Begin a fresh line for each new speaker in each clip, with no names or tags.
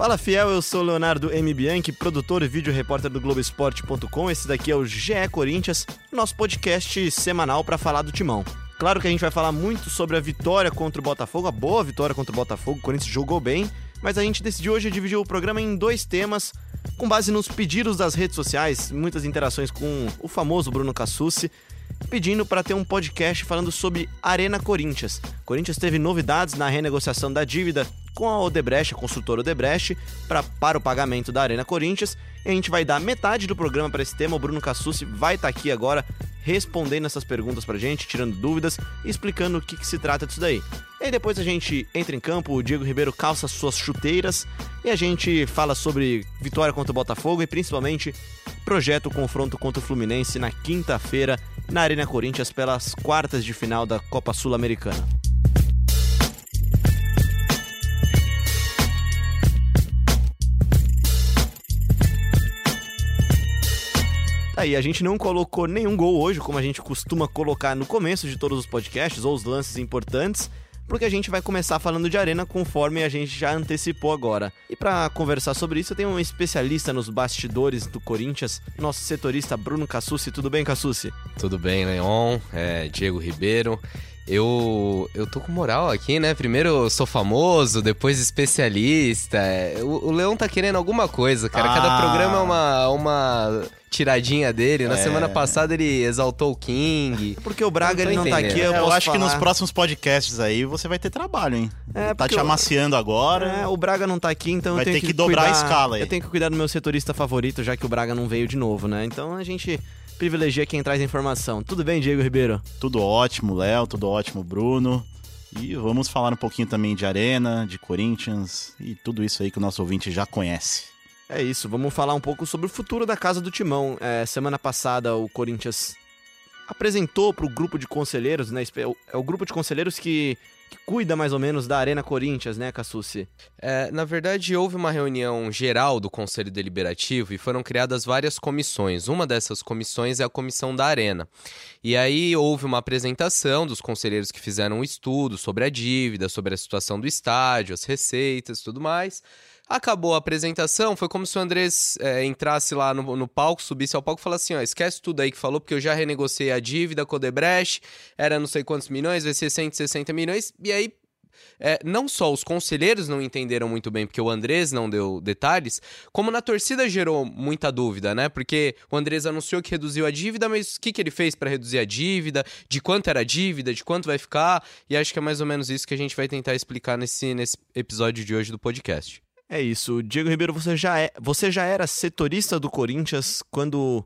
Fala fiel, eu sou Leonardo M. Bianchi, produtor e vídeo repórter do Globoesporte.com. Esse daqui é o GE Corinthians, nosso podcast semanal para falar do timão. Claro que a gente vai falar muito sobre a vitória contra o Botafogo, a boa vitória contra o Botafogo, o Corinthians jogou bem, mas a gente decidiu hoje dividir o programa em dois temas, com base nos pedidos das redes sociais, muitas interações com o famoso Bruno Cassucci, pedindo para ter um podcast falando sobre Arena Corinthians. Corinthians teve novidades na renegociação da dívida com a Odebrecht, a construtora Odebrecht, pra, para o pagamento da Arena Corinthians. E a gente vai dar metade do programa para esse tema. O Bruno Cassucci vai estar tá aqui agora respondendo essas perguntas pra gente, tirando dúvidas e explicando o que, que se trata disso daí. E aí depois a gente entra em campo, o Diego Ribeiro calça suas chuteiras e a gente fala sobre vitória contra o Botafogo e principalmente projeta o confronto contra o Fluminense na quinta-feira na Arena Corinthians pelas quartas de final da Copa Sul-Americana. Aí, a gente não colocou nenhum gol hoje, como a gente costuma colocar no começo de todos os podcasts, ou os lances importantes, porque a gente vai começar falando de arena conforme a gente já antecipou agora. E para conversar sobre isso, eu tenho um especialista nos bastidores do Corinthians, nosso setorista Bruno Cassucci. Tudo bem, Cassucci?
Tudo bem, Leon, é, Diego Ribeiro. Eu, eu tô com moral aqui, né? Primeiro eu sou famoso, depois especialista. O, o Leão tá querendo alguma coisa, cara. Ah. Cada programa é uma, uma tiradinha dele. Na é. semana passada ele exaltou o King.
É porque o Braga ele não tá aqui,
eu, é, eu acho falar. que nos próximos podcasts aí você vai ter trabalho, hein? É, tá te amaciando agora.
É, o Braga não tá aqui, então
vai
eu tenho
ter que,
que
dobrar
cuidar,
a escala aí.
Eu tenho que cuidar do meu setorista favorito, já que o Braga não veio de novo, né? Então a gente privilegia quem traz a informação. Tudo bem, Diego Ribeiro?
Tudo ótimo, Léo, tudo ótimo, Bruno. E vamos falar um pouquinho também de Arena, de Corinthians e tudo isso aí que o nosso ouvinte já conhece.
É isso, vamos falar um pouco sobre o futuro da Casa do Timão. É, semana passada o Corinthians apresentou para o grupo de conselheiros, né? É o grupo de conselheiros que que cuida mais ou menos da Arena Corinthians, né, Cassucci?
É, na verdade, houve uma reunião geral do Conselho Deliberativo e foram criadas várias comissões. Uma dessas comissões é a comissão da Arena. E aí houve uma apresentação dos conselheiros que fizeram um estudo sobre a dívida, sobre a situação do estádio, as receitas tudo mais. Acabou a apresentação, foi como se o Andrés é, entrasse lá no, no, palco, subisse ao palco e falasse assim: ó, esquece tudo aí que falou, porque eu já renegociei a dívida com o Debrecht, era não sei quantos milhões, vai ser 160 milhões, e aí. É, não só os conselheiros não entenderam muito bem, porque o Andrés não deu detalhes, como na torcida gerou muita dúvida, né? Porque o Andrés anunciou que reduziu a dívida, mas o que, que ele fez para reduzir a dívida? De quanto era a dívida? De quanto vai ficar? E acho que é mais ou menos isso que a gente vai tentar explicar nesse, nesse episódio de hoje do podcast.
É isso. Diego Ribeiro, você já, é, você já era setorista do Corinthians quando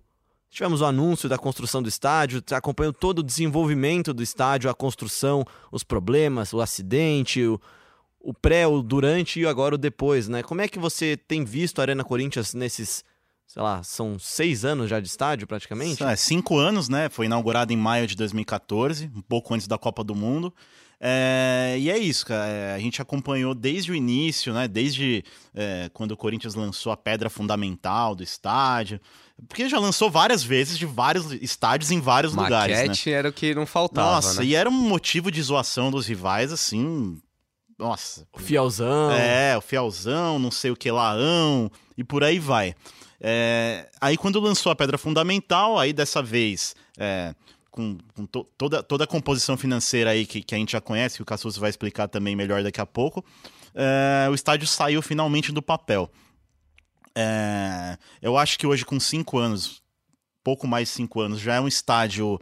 tivemos o anúncio da construção do estádio, acompanhou todo o desenvolvimento do estádio, a construção, os problemas, o acidente, o, o pré, o durante e agora o depois, né? Como é que você tem visto a Arena Corinthians nesses, sei lá, são seis anos já de estádio praticamente?
É, cinco anos, né? Foi inaugurado em maio de 2014, um pouco antes da Copa do Mundo. É, e é isso, cara. É, a gente acompanhou desde o início, né? Desde é, quando o Corinthians lançou a pedra fundamental do estádio. Porque já lançou várias vezes de vários estádios em vários
Maquete
lugares.
Maquete né? era o que não faltava.
Nossa,
né?
e era um motivo de zoação dos rivais, assim. Nossa.
O fielzão.
É, o fielzão, não sei o que láão, e por aí vai. É, aí quando lançou a pedra fundamental, aí dessa vez. É, com, com to, toda, toda a composição financeira aí que, que a gente já conhece, que o Cassus vai explicar também melhor daqui a pouco, é, o estádio saiu finalmente do papel. É, eu acho que hoje, com cinco anos, pouco mais de cinco anos, já é um estádio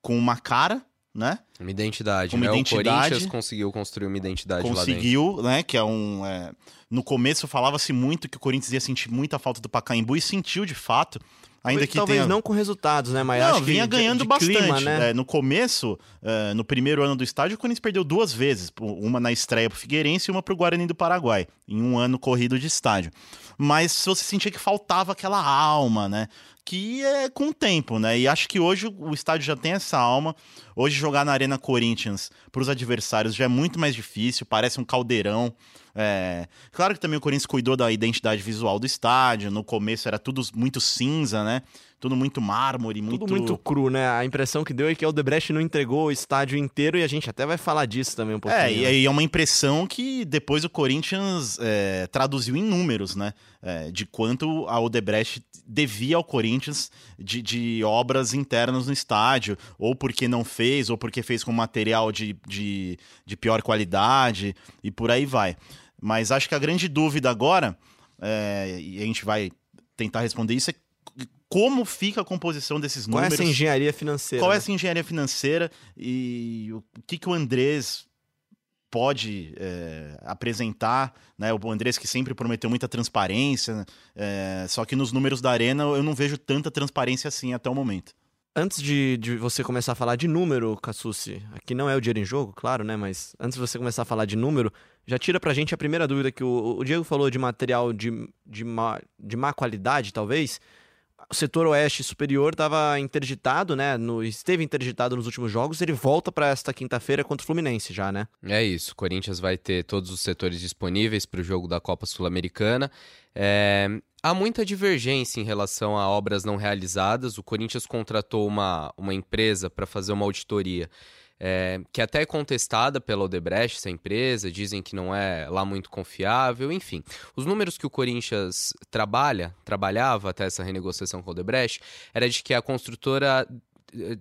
com uma cara, né?
Uma identidade,
uma
né?
Identidade,
o Corinthians conseguiu construir uma identidade
conseguiu, né? Que é um... É... No começo falava-se muito que o Corinthians ia sentir muita falta do Pacaembu e sentiu de fato. Ainda que
Talvez
tenha...
não com resultados, né? Mas
não, vinha ganhando
de, de
bastante.
Clima, né?
é, no começo, é, no primeiro ano do estádio, o Corinthians perdeu duas vezes. Uma na estreia pro Figueirense e uma pro Guarani do Paraguai. Em um ano corrido de estádio. Mas você sentia que faltava aquela alma, né? que é com o tempo, né? E acho que hoje o estádio já tem essa alma. Hoje jogar na Arena Corinthians para os adversários já é muito mais difícil, parece um caldeirão. É... Claro que também o Corinthians cuidou da identidade visual do estádio. No começo era tudo muito cinza, né? Tudo muito mármore, muito.
Tudo muito cru, né? A impressão que deu é que o Debrecht não entregou o estádio inteiro e a gente até vai falar disso também um pouquinho.
É, e aí é uma impressão que depois o Corinthians é, traduziu em números, né? É, de quanto a Odebrecht devia ao Corinthians de, de, obras internas no estádio, ou porque não fez, ou porque fez com material de, de, de pior qualidade, e por aí vai. Mas acho que a grande dúvida agora, é, e a gente vai tentar responder isso, é como fica a composição desses números.
Qual é essa engenharia financeira?
Qual é essa engenharia financeira e o que, que o Andrés pode é, apresentar, né? O Andrés que sempre prometeu muita transparência, é, só que nos números da Arena eu não vejo tanta transparência assim até o momento.
Antes de, de você começar a falar de número, Cassucci, aqui não é o dinheiro em jogo, claro, né? Mas antes de você começar a falar de número, já tira pra gente a primeira dúvida que o, o Diego falou de material de, de, má, de má qualidade, talvez o setor oeste superior estava interditado, né? No, esteve interditado nos últimos jogos. Ele volta para esta quinta-feira contra o Fluminense já, né?
É isso. O Corinthians vai ter todos os setores disponíveis para o jogo da Copa Sul-Americana. É, há muita divergência em relação a obras não realizadas. O Corinthians contratou uma, uma empresa para fazer uma auditoria é, que até é contestada pela Odebrecht, essa empresa, dizem que não é lá muito confiável, enfim. Os números que o Corinthians trabalha, trabalhava até essa renegociação com a Odebrecht, era de que a construtora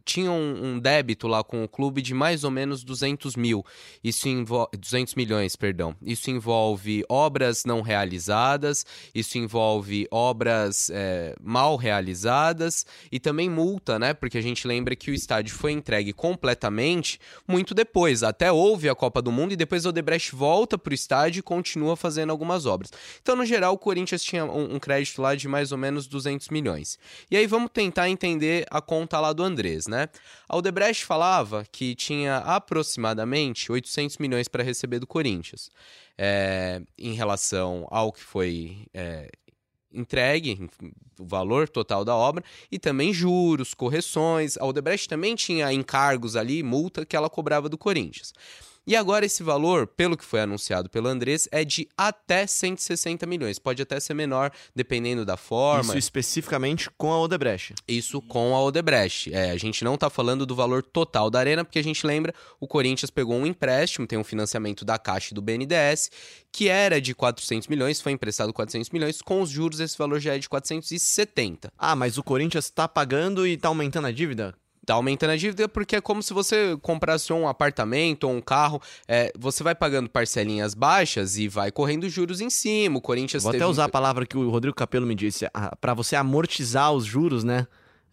tinha um, um, débito lá com o clube de mais ou menos 200 mil. Isso envolve 200 milhões, perdão. Isso envolve obras não realizadas, isso envolve obras é, mal realizadas e também multa, né? Porque a gente lembra que o estádio foi entregue completamente muito depois. Até houve a Copa do Mundo e depois o Odebrecht volta para o estádio e continua fazendo algumas obras. Então, no geral, o Corinthians tinha um, um crédito lá de mais ou menos 200 milhões. E aí vamos tentar entender a conta lá do André. Andrés, né? A Odebrecht falava que tinha aproximadamente 800 milhões para receber do Corinthians é, em relação ao que foi é, entregue, o valor total da obra, e também juros, correções. A Odebrecht também tinha encargos ali, multa que ela cobrava do Corinthians. E agora esse valor, pelo que foi anunciado pelo Andrés, é de até 160 milhões. Pode até ser menor, dependendo da forma.
Isso especificamente com a Odebrecht.
Isso com a Odebrecht. É, a gente não está falando do valor total da arena, porque a gente lembra, o Corinthians pegou um empréstimo, tem um financiamento da Caixa e do BNDES, que era de 400 milhões, foi emprestado 400 milhões, com os juros esse valor já é de 470.
Ah, mas o Corinthians está pagando e está aumentando a dívida?
Tá aumentando a dívida porque é como se você comprasse um apartamento ou um carro, é, você vai pagando parcelinhas baixas e vai correndo juros em cima. O Corinthians
Vou até usar a palavra que o Rodrigo Capello me disse, para você amortizar os juros, né?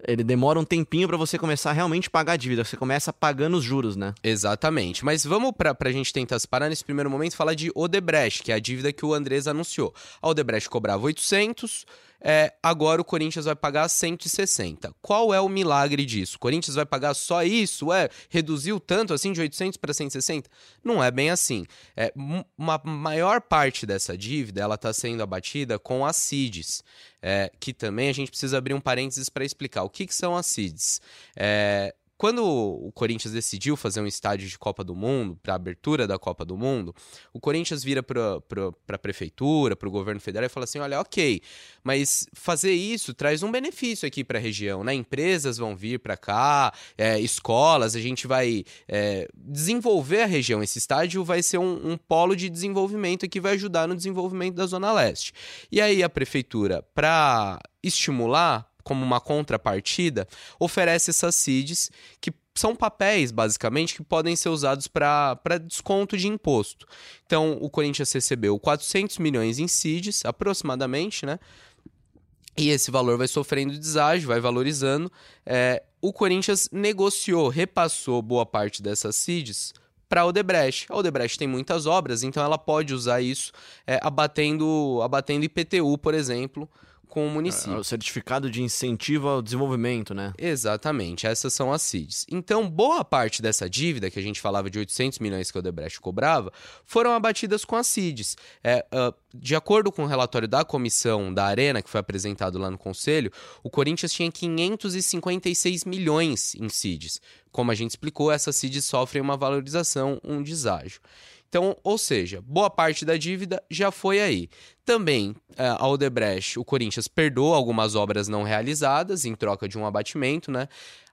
Ele demora um tempinho para você começar a realmente pagar a dívida. Você começa pagando os juros, né?
Exatamente. Mas vamos para a gente tentar separar nesse primeiro momento falar de Odebrecht, que é a dívida que o Andrés anunciou. A Odebrecht cobrava 800, é, agora o Corinthians vai pagar 160. Qual é o milagre disso? O Corinthians vai pagar só isso? É, reduziu tanto assim de 800 para 160? Não é bem assim. É, uma maior parte dessa dívida ela está sendo abatida com as CIDs, é, que também a gente precisa abrir um parênteses para explicar. O que, que são as CIDs? É, quando o Corinthians decidiu fazer um estádio de Copa do Mundo, para a abertura da Copa do Mundo, o Corinthians vira para a prefeitura, para o governo federal e fala assim: olha, ok, mas fazer isso traz um benefício aqui para a região, né? Empresas vão vir para cá, é, escolas, a gente vai é, desenvolver a região. Esse estádio vai ser um, um polo de desenvolvimento que vai ajudar no desenvolvimento da Zona Leste. E aí a prefeitura, para estimular como uma contrapartida, oferece essas CIDs que são papéis, basicamente, que podem ser usados para desconto de imposto. Então, o Corinthians recebeu 400 milhões em CIDs, aproximadamente, né? E esse valor vai sofrendo deságio, vai valorizando. É, o Corinthians negociou, repassou boa parte dessas CIDs para a Odebrecht. A Odebrecht tem muitas obras, então ela pode usar isso é, abatendo, abatendo IPTU, por exemplo, com o município.
É, o certificado de incentivo ao desenvolvimento, né?
Exatamente, essas são as CIDs. Então, boa parte dessa dívida, que a gente falava de 800 milhões que o Odebrecht cobrava, foram abatidas com as CIDs. É, uh, de acordo com o relatório da comissão da Arena, que foi apresentado lá no Conselho, o Corinthians tinha 556 milhões em CIDs. Como a gente explicou, essas CIDs sofrem uma valorização, um deságio. Então, ou seja, boa parte da dívida já foi aí. Também, é, a Odebrecht, o Corinthians perdoou algumas obras não realizadas em troca de um abatimento, né?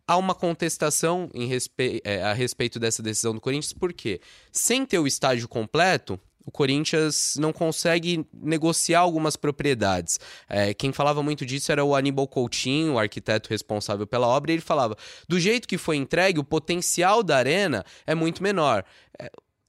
Há uma contestação respe... é, a respeito dessa decisão do Corinthians, porque sem ter o estádio completo, o Corinthians não consegue negociar algumas propriedades. É, quem falava muito disso era o Aníbal Coutinho, o arquiteto responsável pela obra, e ele falava: do jeito que foi entregue, o potencial da arena é muito menor.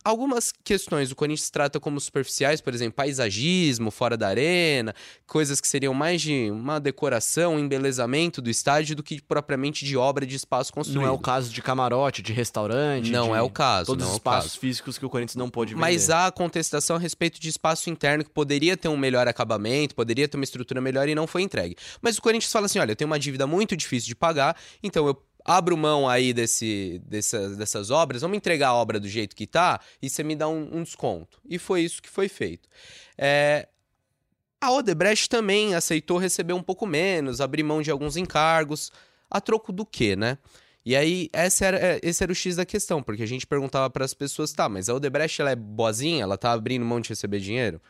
Algumas questões o Corinthians trata como superficiais, por exemplo, paisagismo fora da arena, coisas que seriam mais de uma decoração, um embelezamento do estádio do que propriamente de obra de espaço construído.
Não é o caso de camarote, de restaurante.
Não
de...
é o caso.
Todos
os
é espaços caso. físicos que o Corinthians não pode vender.
Mas há contestação a respeito de espaço interno que poderia ter um melhor acabamento, poderia ter uma estrutura melhor e não foi entregue. Mas o Corinthians fala assim: olha, eu tenho uma dívida muito difícil de pagar, então eu abro mão aí desse, dessas, dessas obras, vamos entregar a obra do jeito que tá e você me dá um, um desconto. E foi isso que foi feito. É, a Odebrecht também aceitou receber um pouco menos, abrir mão de alguns encargos. A troco do quê, né? E aí, esse era, é, esse era o X da questão, porque a gente perguntava para as pessoas, tá, mas a Odebrecht ela é boazinha? Ela tá abrindo mão de receber dinheiro?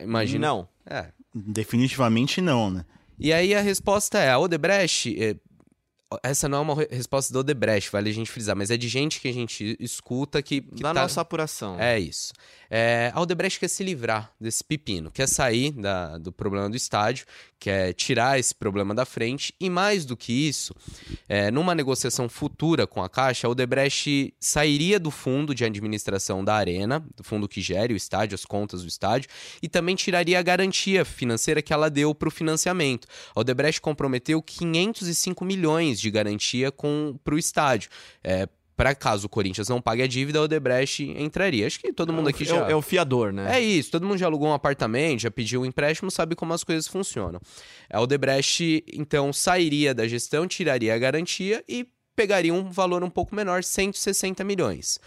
Imagina. Não.
É. Definitivamente não, né?
E aí a resposta é, a Odebrecht, é, essa não é uma resposta do Odebrecht, vale a gente frisar, mas é de gente que a gente escuta que. que
da
tá...
nossa apuração.
É isso. É, a Odebrecht quer se livrar desse pepino, quer sair da, do problema do estádio, quer tirar esse problema da frente, e mais do que isso, é, numa negociação futura com a Caixa, a Odebrecht sairia do fundo de administração da Arena, do fundo que gere o estádio, as contas do estádio, e também tiraria a garantia financeira que ela deu para o financiamento. A Odebrecht comprometeu 505 milhões de garantia para o estádio. É, para caso o Corinthians não pague a dívida, o Odebrecht entraria. Acho que todo mundo é aqui já.
É o fiador, né?
É isso, todo mundo já alugou um apartamento, já pediu um empréstimo, sabe como as coisas funcionam. A Odebrecht, então, sairia da gestão, tiraria a garantia e pegaria um valor um pouco menor, 160 milhões.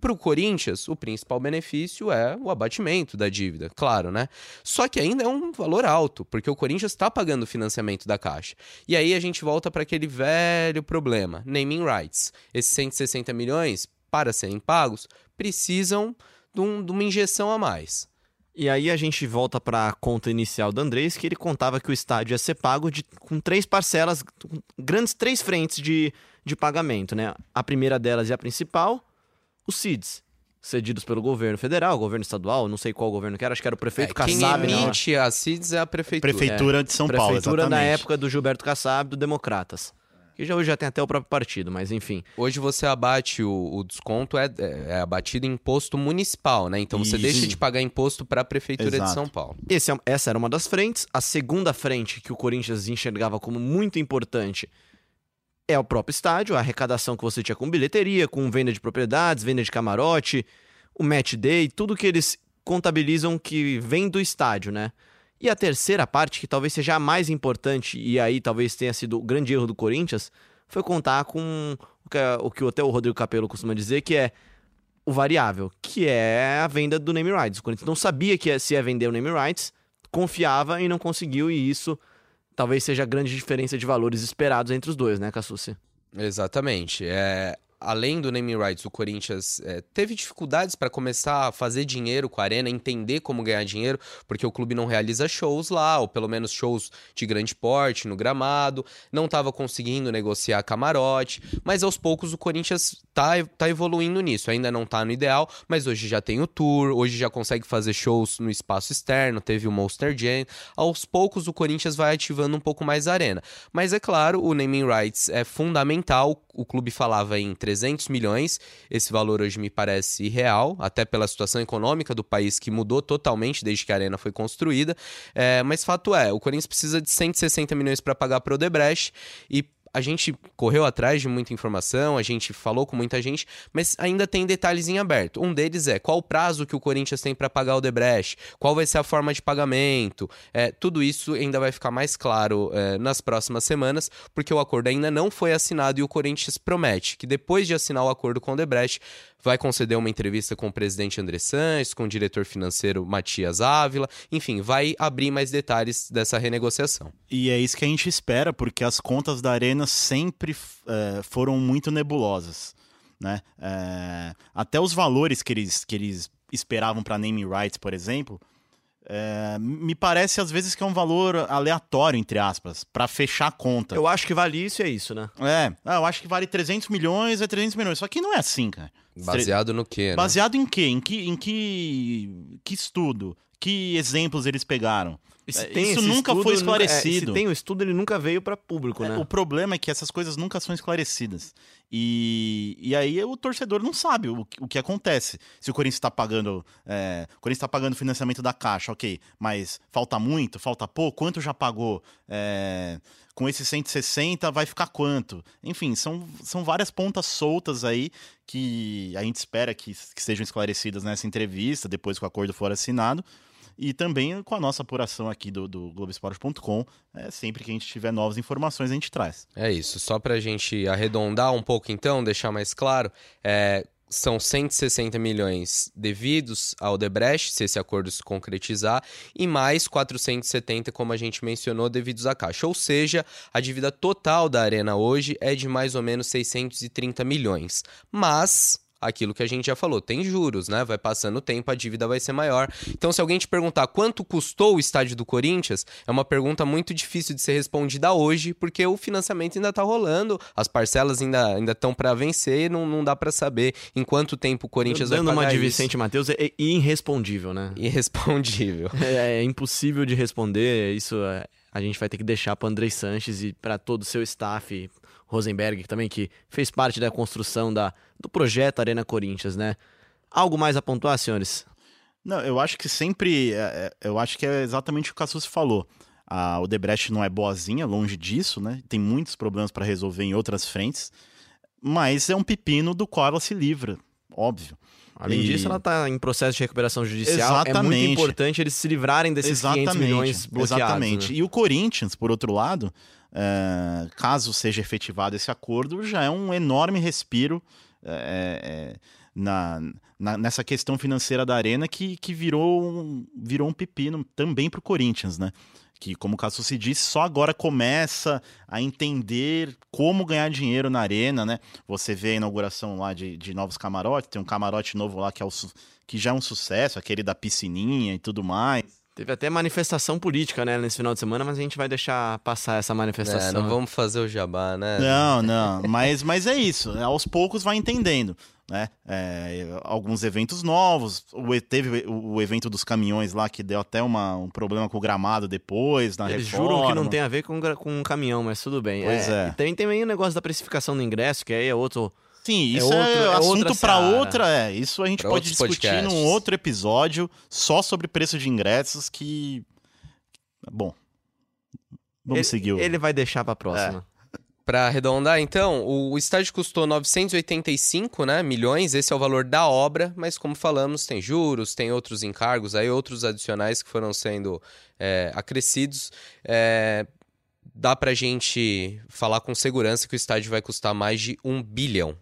Para o Corinthians, o principal benefício é o abatimento da dívida, claro, né? Só que ainda é um valor alto, porque o Corinthians está pagando o financiamento da Caixa. E aí a gente volta para aquele velho problema: naming rights. Esses 160 milhões, para serem pagos, precisam de, um, de uma injeção a mais.
E aí a gente volta para a conta inicial do Andrés, que ele contava que o estádio ia ser pago de, com três parcelas, grandes três frentes de, de pagamento, né? A primeira delas e a principal os CIDs, cedidos pelo governo federal, governo estadual, não sei qual governo que era, acho que era o prefeito é, Kassab.
Quem emite a CIDs é a prefeitura.
Prefeitura de São
prefeitura
Paulo,
Prefeitura na época do Gilberto Kassab, do Democratas. Que já hoje já tem até o próprio partido, mas enfim.
Hoje você abate o, o desconto, é, é, é, abatido em imposto municipal, né? Então você Isso. deixa de pagar imposto para a Prefeitura Exato. de São Paulo.
Esse, é essa era uma das frentes. A segunda frente que o Corinthians enxergava como muito importante é o próprio estádio, a arrecadação que você tinha com bilheteria, com venda de propriedades, venda de camarote, o match day, tudo que eles contabilizam que vem do estádio, né? E a terceira parte, que talvez seja a mais importante, e aí talvez tenha sido o grande erro do Corinthians, foi contar com o que, até o Rodrigo Capello costuma dizer, que é o variável, que é a venda do name rights. O Corinthians não sabia que se ia vender o name rights, confiava e não conseguiu, e isso talvez seja a grande diferença de valores esperados entre os dois, né, Cassucci?
Exatamente. É, além do naming rights, o Corinthians é, teve dificuldades para começar a fazer dinheiro com a Arena, entender como ganhar dinheiro, porque o clube não realiza shows lá, ou pelo menos shows de grande porte no gramado, não estava conseguindo negociar camarote, mas aos poucos o Corinthians tá, tá evoluindo nisso. Ainda não tá no ideal, mas hoje já tem o tour, hoje já consegue fazer shows no espaço externo, teve o Monster Jam. Aos poucos o Corinthians vai ativando um pouco mais a arena. Mas é claro, o naming rights é fundamental. O clube falava em 300 milhões. Esse valor hoje me parece irreal, até pela situação econômica do país que mudou totalmente desde que a arena foi construída. É, mas fato é, o Corinthians precisa de 160 milhões para pagar para o Odebrecht e a gente correu atrás de muita informação, a gente falou com muita gente, mas ainda tem detalhes em aberto. Um deles é qual o prazo que o Corinthians tem para pagar o Debrecht, qual vai ser a forma de pagamento. É, tudo isso ainda vai ficar mais claro é, nas próximas semanas, porque o acordo ainda não foi assinado e o Corinthians promete que depois de assinar o acordo com o Debrecht, vai conceder uma entrevista com o presidente André Sanches, com o diretor financeiro Matias Ávila, enfim, vai abrir mais detalhes dessa renegociação.
E é isso que a gente espera, porque as contas da Arena sempre é, foram muito nebulosas. Né? É, até os valores que eles, que eles esperavam para naming rights, por exemplo, é, me parece às vezes que é um valor aleatório, entre aspas, para fechar a conta.
Eu acho que vale isso e é isso, né?
É, ah, eu acho que vale 300 milhões, é 300 milhões. Só que não é assim, cara.
Baseado no quê? Né?
Baseado em quê? Em que, em que, que estudo? Que exemplos eles pegaram?
É, isso nunca estudo, foi esclarecido. É, se tem o estudo, ele nunca veio para público,
é,
né?
O problema é que essas coisas nunca são esclarecidas. E, e aí o torcedor não sabe o, o que acontece. Se o Corinthians está pagando. É, o Corinthians está pagando financiamento da caixa, ok. Mas falta muito, falta pouco, quanto já pagou? É, com esses 160 vai ficar quanto? Enfim, são, são várias pontas soltas aí que a gente espera que, que sejam esclarecidas nessa entrevista, depois que o acordo for assinado e também com a nossa apuração aqui do, do Globoesporte.com. É, sempre que a gente tiver novas informações, a gente traz.
É isso. Só para a gente arredondar um pouco, então, deixar mais claro, é, são 160 milhões devidos ao Debrecht, se esse acordo se concretizar, e mais 470, como a gente mencionou, devidos à Caixa. Ou seja, a dívida total da Arena hoje é de mais ou menos 630 milhões. Mas aquilo que a gente já falou, tem juros, né? Vai passando o tempo, a dívida vai ser maior. Então, se alguém te perguntar quanto custou o estádio do Corinthians, é uma pergunta muito difícil de ser respondida hoje, porque o financiamento ainda tá rolando, as parcelas ainda ainda estão para vencer, não, não dá para saber em quanto tempo o Corinthians
Dando
vai pagar
uma de. Vicente Matheus é irrespondível, né?
Irrespondível.
É, é impossível de responder, isso é, a gente vai ter que deixar para Andrei Sanches e para todo o seu staff, Rosenberg também, que fez parte da construção da, do projeto Arena Corinthians, né? Algo mais a pontuar, senhores?
Não, eu acho que sempre. É, é eu acho que é exatamente o que o Cassus falou. A Odebrecht não é boazinha, longe disso, né? Tem muitos problemas para resolver em outras frentes, mas é um pepino do qual ela se livra, óbvio.
Além e... disso, ela está em processo de recuperação judicial. Exatamente. É muito importante eles se livrarem desses Exatamente. 500 milhões bloqueados. Exatamente.
Né? E o Corinthians, por outro lado, é, caso seja efetivado esse acordo, já é um enorme respiro é, é, na, na, nessa questão financeira da Arena que, que virou, um, virou um pepino também para o Corinthians, né? Que, como o Cássio se disse, só agora começa a entender como ganhar dinheiro na arena, né? Você vê a inauguração lá de, de novos camarotes, tem um camarote novo lá que, é o, que já é um sucesso, aquele da piscininha e tudo mais.
Teve até manifestação política, né, nesse final de semana, mas a gente vai deixar passar essa manifestação.
É, não vamos fazer o jabá, né?
Não, não. Mas, mas é isso. Aos poucos vai entendendo. Né? É, alguns eventos novos. O, teve o, o, evento dos caminhões lá que deu até uma, um problema com o gramado depois, na
Eles
reforma.
juram que não tem a ver com, com um caminhão, mas tudo bem.
Pois é.
é. Também tem aí o negócio da precificação do ingresso, que aí é outro
Sim, é isso é, outro, é, assunto para outra, é. Isso a gente pra pode discutir podcasts. num outro episódio só sobre preço de ingressos que bom. Vamos
ele,
seguir. O...
Ele vai deixar para próxima.
É. Para arredondar, então, o estádio custou 985 né, milhões, esse é o valor da obra, mas como falamos, tem juros, tem outros encargos, aí outros adicionais que foram sendo é, acrescidos. É, dá para gente falar com segurança que o estádio vai custar mais de um bilhão.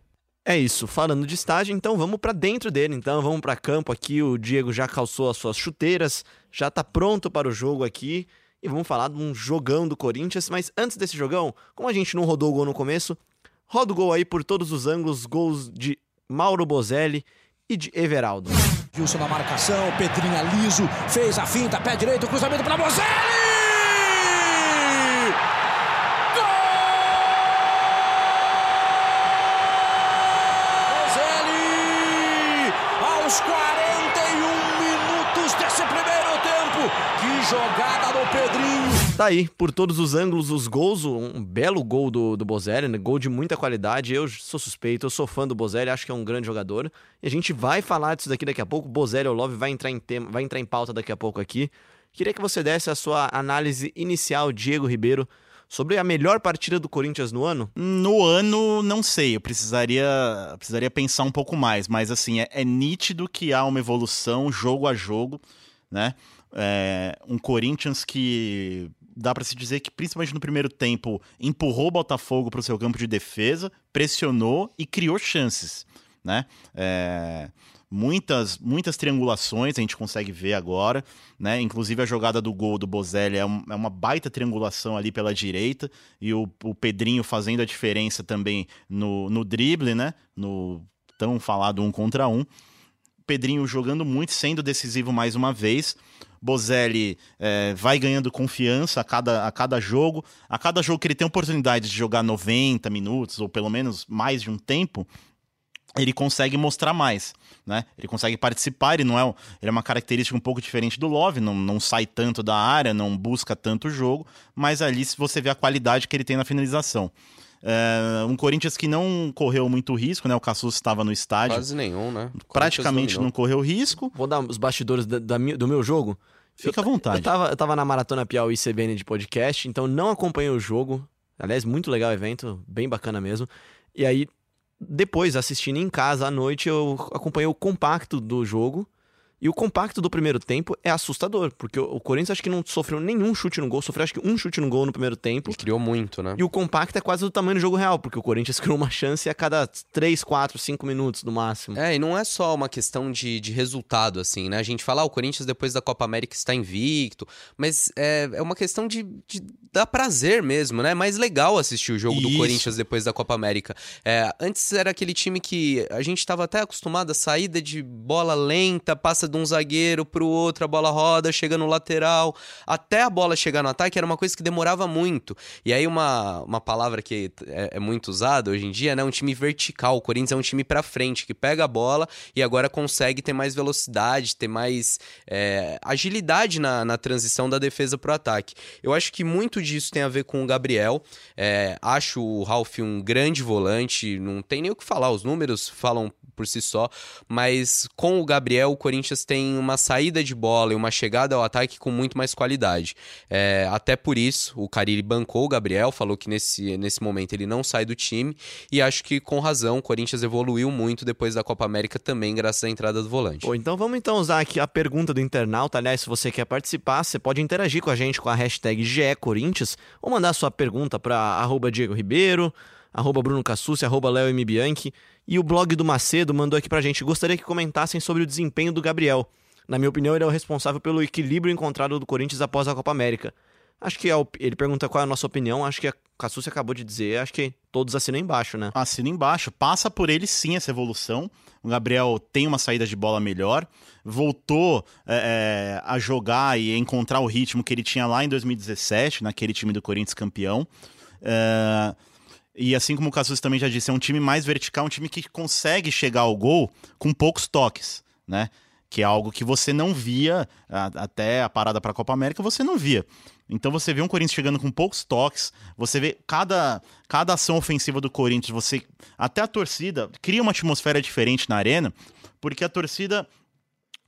É isso, falando de estádio, então vamos para dentro dele, então vamos para campo aqui. O Diego já calçou as suas chuteiras, já está pronto para o jogo aqui e vamos falar de um jogão do Corinthians. Mas antes desse jogão, como a gente não rodou o gol no começo, roda o gol aí por todos os ângulos, gols de Mauro Bozelli e de Everaldo.
Wilson na marcação, Pedrinha liso, fez a finta, pé direito, cruzamento para Bozelli! aos 41 minutos desse primeiro tempo. Que jogada do Pedrinho.
Tá aí, por todos os ângulos, os gols, um belo gol do, do Bozelli, né? gol de muita qualidade. Eu sou suspeito, eu sou fã do Bozelli, acho que é um grande jogador. E a gente vai falar disso daqui daqui a pouco. Bozelli Love vai entrar em tema, vai entrar em pauta daqui a pouco aqui. Queria que você desse a sua análise inicial, Diego Ribeiro, sobre a melhor partida do Corinthians no ano?
No ano, não sei. Eu precisaria, precisaria pensar um pouco mais. Mas, assim, é, é nítido que há uma evolução jogo a jogo, né? É, um Corinthians que dá para se dizer que, principalmente no primeiro tempo, empurrou o Botafogo para o seu campo de defesa, pressionou e criou chances, né? É, muitas, muitas triangulações a gente consegue ver agora, né? Inclusive a jogada do gol do Bozelli é, um, é uma baita triangulação ali pela direita e o, o Pedrinho fazendo a diferença também no, no drible, né? No tão falado um contra um. Pedrinho jogando muito, sendo decisivo mais uma vez. Bozelli é, vai ganhando confiança a cada, a cada jogo. A cada jogo que ele tem oportunidade de jogar 90 minutos, ou pelo menos mais de um tempo, ele consegue mostrar mais, né? Ele consegue participar, ele não é, ele é uma característica um pouco diferente do Love, não, não sai tanto da área, não busca tanto o jogo, mas ali se você vê a qualidade que ele tem na finalização. É, um Corinthians que não correu muito risco, né? O Cassus estava no estádio.
Quase nenhum, né?
Praticamente não correu risco.
Vou dar os bastidores da, da, do meu jogo.
Fica à vontade.
Eu tava, eu tava na Maratona Piauí CBN de podcast, então não acompanhei o jogo. Aliás, muito legal o evento, bem bacana mesmo. E aí depois, assistindo em casa à noite, eu acompanhei o compacto do jogo. E o compacto do primeiro tempo é assustador, porque o Corinthians acho que não sofreu nenhum chute no gol, sofreu acho que um chute no gol no primeiro tempo.
Ele criou muito, né?
E o compacto é quase do tamanho do jogo real, porque o Corinthians criou uma chance a cada 3, 4, 5 minutos no máximo.
É, e não é só uma questão de, de resultado, assim, né? A gente fala, ah, o Corinthians depois da Copa América está invicto, mas é, é uma questão de, de dar prazer mesmo, né? É mais legal assistir o jogo Isso. do Corinthians depois da Copa América. É, antes era aquele time que a gente estava até acostumado a saída de bola lenta, passa de um zagueiro pro outro, a bola roda, chega no lateral, até a bola chegar no ataque era uma coisa que demorava muito. E aí uma, uma palavra que é, é muito usada hoje em dia, né? Um time vertical. O Corinthians é um time para frente, que pega a bola e agora consegue ter mais velocidade, ter mais é, agilidade na, na transição da defesa pro ataque. Eu acho que muito disso tem a ver com o Gabriel. É, acho o Ralf um grande volante, não tem nem o que falar, os números falam por si só, mas com o Gabriel, o Corinthians tem uma saída de bola e uma chegada ao ataque com muito mais qualidade. É, até por isso, o Carille bancou o Gabriel, falou que nesse, nesse momento ele não sai do time, e acho que com razão o Corinthians evoluiu muito depois da Copa América também, graças à entrada do volante.
Pô, então vamos então usar aqui a pergunta do internauta. Aliás, se você quer participar, você pode interagir com a gente com a hashtag GECorinthians ou mandar sua pergunta para Diego Ribeiro, arroba Bruno Cassucci, arroba Léo M. Bianchi. E o blog do Macedo mandou aqui pra gente. Gostaria que comentassem sobre o desempenho do Gabriel. Na minha opinião, ele é o responsável pelo equilíbrio encontrado do Corinthians após a Copa América. Acho que é ele pergunta qual é a nossa opinião. Acho que a Cassucci acabou de dizer. Acho que todos assinam embaixo, né?
Assina embaixo. Passa por ele sim essa evolução. O Gabriel tem uma saída de bola melhor. Voltou é a jogar e encontrar o ritmo que ele tinha lá em 2017, naquele time do Corinthians campeão. É e assim como o Casus também já disse, é um time mais vertical, um time que consegue chegar ao gol com poucos toques, né? Que é algo que você não via a, até a parada para a Copa América, você não via. Então você vê um Corinthians chegando com poucos toques, você vê cada, cada ação ofensiva do Corinthians, você até a torcida cria uma atmosfera diferente na arena, porque a torcida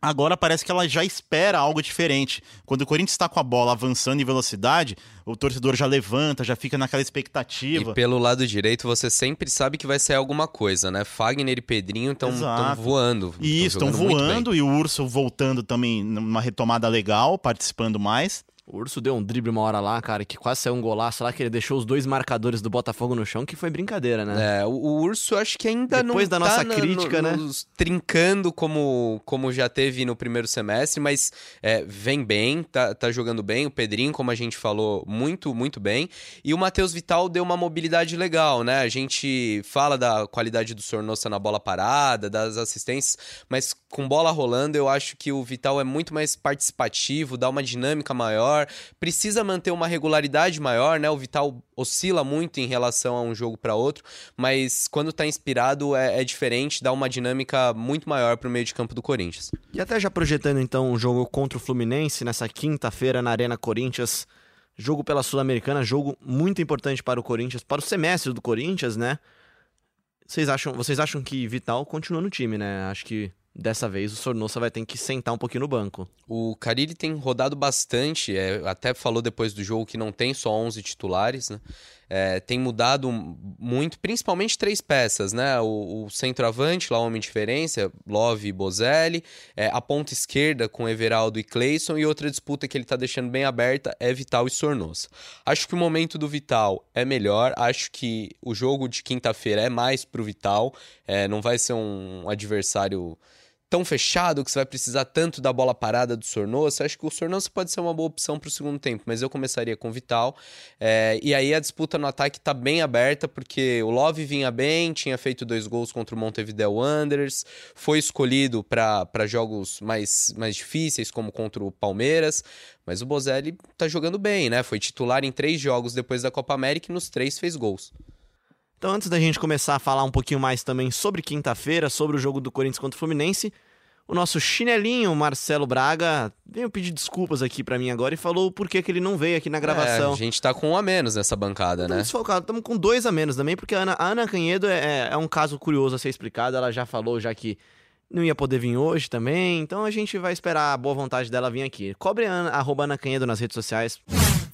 Agora parece que ela já espera algo diferente. Quando o Corinthians está com a bola avançando em velocidade, o torcedor já levanta, já fica naquela expectativa.
E pelo lado direito você sempre sabe que vai ser alguma coisa, né? Fagner e Pedrinho estão voando.
E isso, estão voando e o Urso voltando também numa retomada legal, participando mais.
O Urso deu um drible uma hora lá, cara, que quase saiu um golaço lá, que ele deixou os dois marcadores do Botafogo no chão, que foi brincadeira, né?
É, o, o Urso acho que ainda
Depois
não
da
tá
nossa crítica,
no,
né?
trincando como, como já teve no primeiro semestre, mas é, vem bem, tá, tá jogando bem. O Pedrinho, como a gente falou, muito, muito bem. E o Matheus Vital deu uma mobilidade legal, né? A gente fala da qualidade do Sornossa na bola parada, das assistências, mas com bola rolando, eu acho que o Vital é muito mais participativo, dá uma dinâmica maior precisa manter uma regularidade maior, né? O Vital oscila muito em relação a um jogo para outro, mas quando tá inspirado é, é, diferente, dá uma dinâmica muito maior pro meio de campo do Corinthians.
E até já projetando então um jogo contra o Fluminense nessa quinta-feira na Arena Corinthians, jogo pela Sul-Americana, jogo muito importante para o Corinthians, para o semestre do Corinthians, né? Vocês acham, vocês acham que Vital continua no time, né? Acho que dessa vez o Sornosa vai ter que sentar um pouquinho no banco.
O Carilli tem rodado bastante, é, até falou depois do jogo que não tem só 11 titulares, né? É, tem mudado muito, principalmente três peças, né? O, o centroavante, lá o homem de diferença, Love e Bozelli, é, a ponta esquerda com Everaldo e Clayson, e outra disputa que ele tá deixando bem aberta é Vital e Sornosa. Acho que o momento do Vital é melhor, acho que o jogo de quinta-feira é mais pro Vital, é, não vai ser um adversário tão fechado que você vai precisar tanto da bola parada do Sornosa, acho que o Sornosa pode ser uma boa opção para o segundo tempo, mas eu começaria com o Vital. É, e aí a disputa no ataque está bem aberta, porque o Love vinha bem, tinha feito dois gols contra o Montevideo Wanderers, foi escolhido para jogos mais, mais difíceis, como contra o Palmeiras, mas o Bozelli está jogando bem, né? Foi titular em três jogos depois da Copa América e nos três fez gols.
Então, antes da gente começar a falar um pouquinho mais também sobre quinta-feira, sobre o jogo do Corinthians contra o Fluminense, o nosso chinelinho Marcelo Braga veio pedir desculpas aqui para mim agora e falou por que, que ele não veio aqui na gravação.
É, a gente tá com um a menos nessa bancada,
Estamos
né?
Desfalcado. Estamos com dois a menos também, porque a Ana, a Ana Canhedo é, é, um caso curioso a ser explicado. Ela já falou já que não ia poder vir hoje também, então a gente vai esperar a boa vontade dela vir aqui. Cobre a Ana, arroba Ana Canhedo nas redes sociais.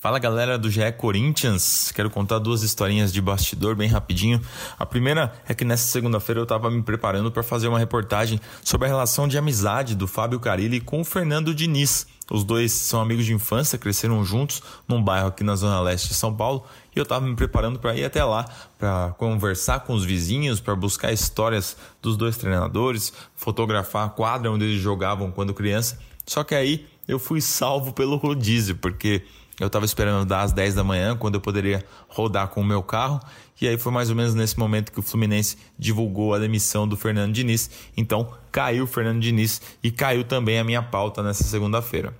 Fala galera do GE Corinthians, quero contar duas historinhas de bastidor bem rapidinho. A primeira é que nessa segunda-feira eu estava me preparando para fazer uma reportagem sobre a relação de amizade do Fábio Carilli com o Fernando Diniz. Os dois são amigos de infância, cresceram juntos num bairro aqui na zona leste de São Paulo e eu estava me preparando para ir até lá para conversar com os vizinhos, para buscar histórias dos dois treinadores, fotografar a quadra onde eles jogavam quando criança. Só que aí eu fui salvo pelo rodízio, porque eu estava esperando dar às 10 da manhã, quando eu poderia rodar com o meu carro. E aí foi mais ou menos nesse momento que o Fluminense divulgou a demissão do Fernando Diniz. Então caiu o Fernando Diniz e caiu também a minha pauta nessa segunda-feira.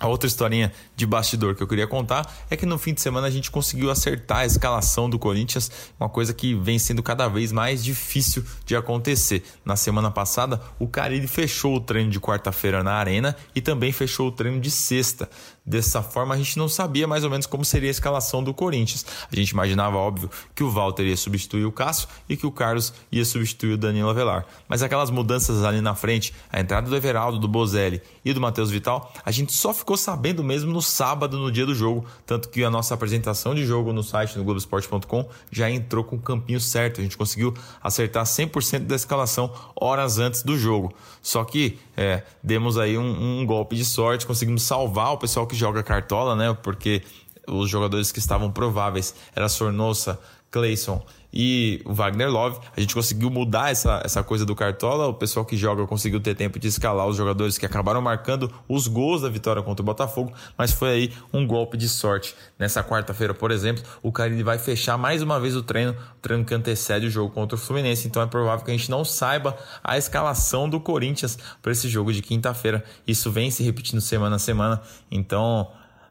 A outra historinha de bastidor que eu queria contar é que no fim de semana a gente conseguiu acertar a escalação do Corinthians, uma coisa que vem sendo cada vez mais difícil de acontecer. Na semana passada, o Carille fechou o treino de quarta-feira na Arena e também fechou o treino de sexta. Dessa forma, a gente não sabia mais ou menos como seria a escalação do Corinthians. A gente imaginava, óbvio, que o Walter ia substituir o Cássio e que o Carlos ia substituir o Danilo Avelar. Mas aquelas mudanças ali na frente, a entrada do Everaldo, do Bozelli e do Matheus Vital, a gente só ficou sabendo mesmo no sábado, no dia do jogo. Tanto que a nossa apresentação de jogo no site, no Globoesporte.com, já entrou com o campinho certo. A gente conseguiu acertar 100% da escalação horas antes do jogo. Só que é, demos aí um, um golpe de sorte, conseguimos salvar o pessoal que joga cartola, né? Porque os jogadores que estavam prováveis era Sornosa, Clayson e o Wagner Love. A gente conseguiu mudar essa, essa coisa do Cartola. O pessoal que joga conseguiu ter tempo de escalar os jogadores que acabaram marcando os gols da vitória contra o Botafogo, mas foi aí um golpe de sorte. Nessa quarta-feira, por exemplo, o Carille vai fechar mais uma vez o treino, o treino que antecede o jogo contra o Fluminense. Então é provável que a gente não saiba a escalação do Corinthians para esse jogo de quinta-feira. Isso vem se repetindo semana a semana. Então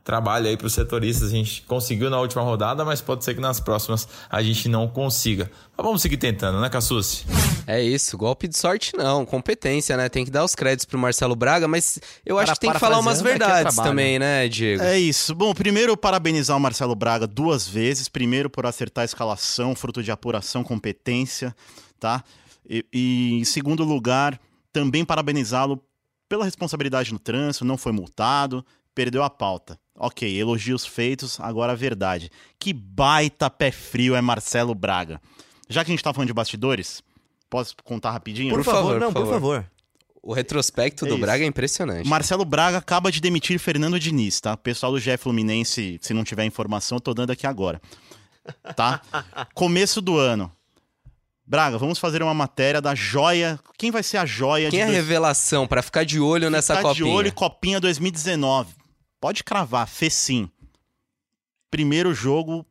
trabalho aí para os setoristas. A gente conseguiu na última rodada, mas pode ser que nas próximas a gente não consiga. Mas vamos seguir tentando, né, Cassucci?
É isso, golpe de sorte não, competência, né? Tem que dar os créditos pro Marcelo Braga, mas eu acho que tem que falar umas verdades é também, né, Diego?
É isso. Bom, primeiro parabenizar o Marcelo Braga duas vezes. Primeiro por acertar a escalação, fruto de apuração, competência, tá? E, e em segundo lugar, também parabenizá-lo pela responsabilidade no trânsito, não foi multado, perdeu a pauta. Ok, elogios feitos, agora a verdade. Que baita pé frio é Marcelo Braga. Já que a gente tá falando de bastidores, posso contar rapidinho?
Por, por favor, favor, não, por, por favor.
O retrospecto é do Braga é impressionante.
Marcelo Braga acaba de demitir Fernando Diniz, tá? O pessoal do GE Fluminense, se não tiver informação, eu tô dando aqui agora. Tá? Começo do ano. Braga, vamos fazer uma matéria da joia. Quem vai ser a joia
Quem
de
é a dois... revelação para ficar de olho ficar nessa copinha?
de olho Copinha 2019. Pode cravar, fez sim. Primeiro jogo,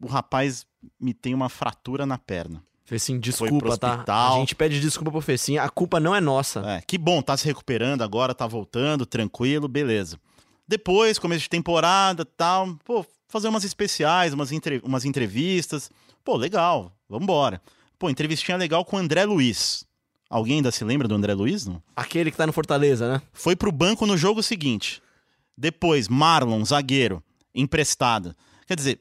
o rapaz me tem uma fratura na perna.
Fecinho, desculpa, tá? A gente pede desculpa pro Fecinho, a culpa não é nossa.
É, que bom, tá se recuperando agora, tá voltando, tranquilo, beleza. Depois, começo de temporada tal, pô, fazer umas especiais, umas, entre... umas entrevistas. Pô, legal, vambora. Pô, entrevistinha legal com o André Luiz. Alguém ainda se lembra do André Luiz, não?
Aquele que tá no Fortaleza, né?
Foi pro banco no jogo seguinte. Depois, Marlon, zagueiro, emprestado. Quer dizer,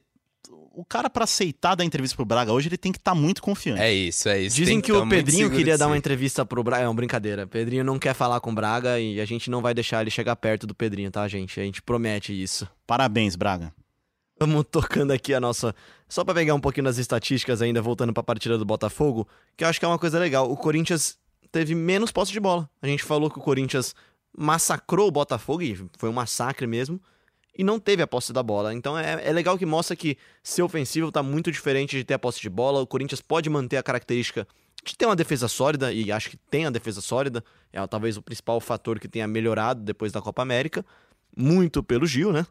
o cara para aceitar dar entrevista pro Braga hoje, ele tem que estar tá muito confiante.
É isso, é isso.
Dizem que,
tá
o
muito
Pedrinho queria dar uma entrevista pro Braga. É uma brincadeira. Pedrinho não quer falar com o Braga e a gente não vai deixar ele chegar perto do Pedrinho, tá, gente? A gente promete isso.
Parabéns, Braga.
Vamos tocando aqui a nossa. Só pra pegar um pouquinho das estatísticas ainda, voltando pra partida do Botafogo, que eu acho que é uma coisa legal. O Corinthians teve menos posse de bola. A gente falou que o Corinthians massacrou o Botafogo, e foi um massacre mesmo, e não teve a posse da bola. Então é, é legal que mostra que ser ofensivo tá muito diferente de ter a posse de bola. O Corinthians pode manter a característica de ter uma defesa sólida, e acho que tem a defesa sólida. É talvez o principal fator que tenha melhorado depois da Copa América. Muito pelo Gil, né?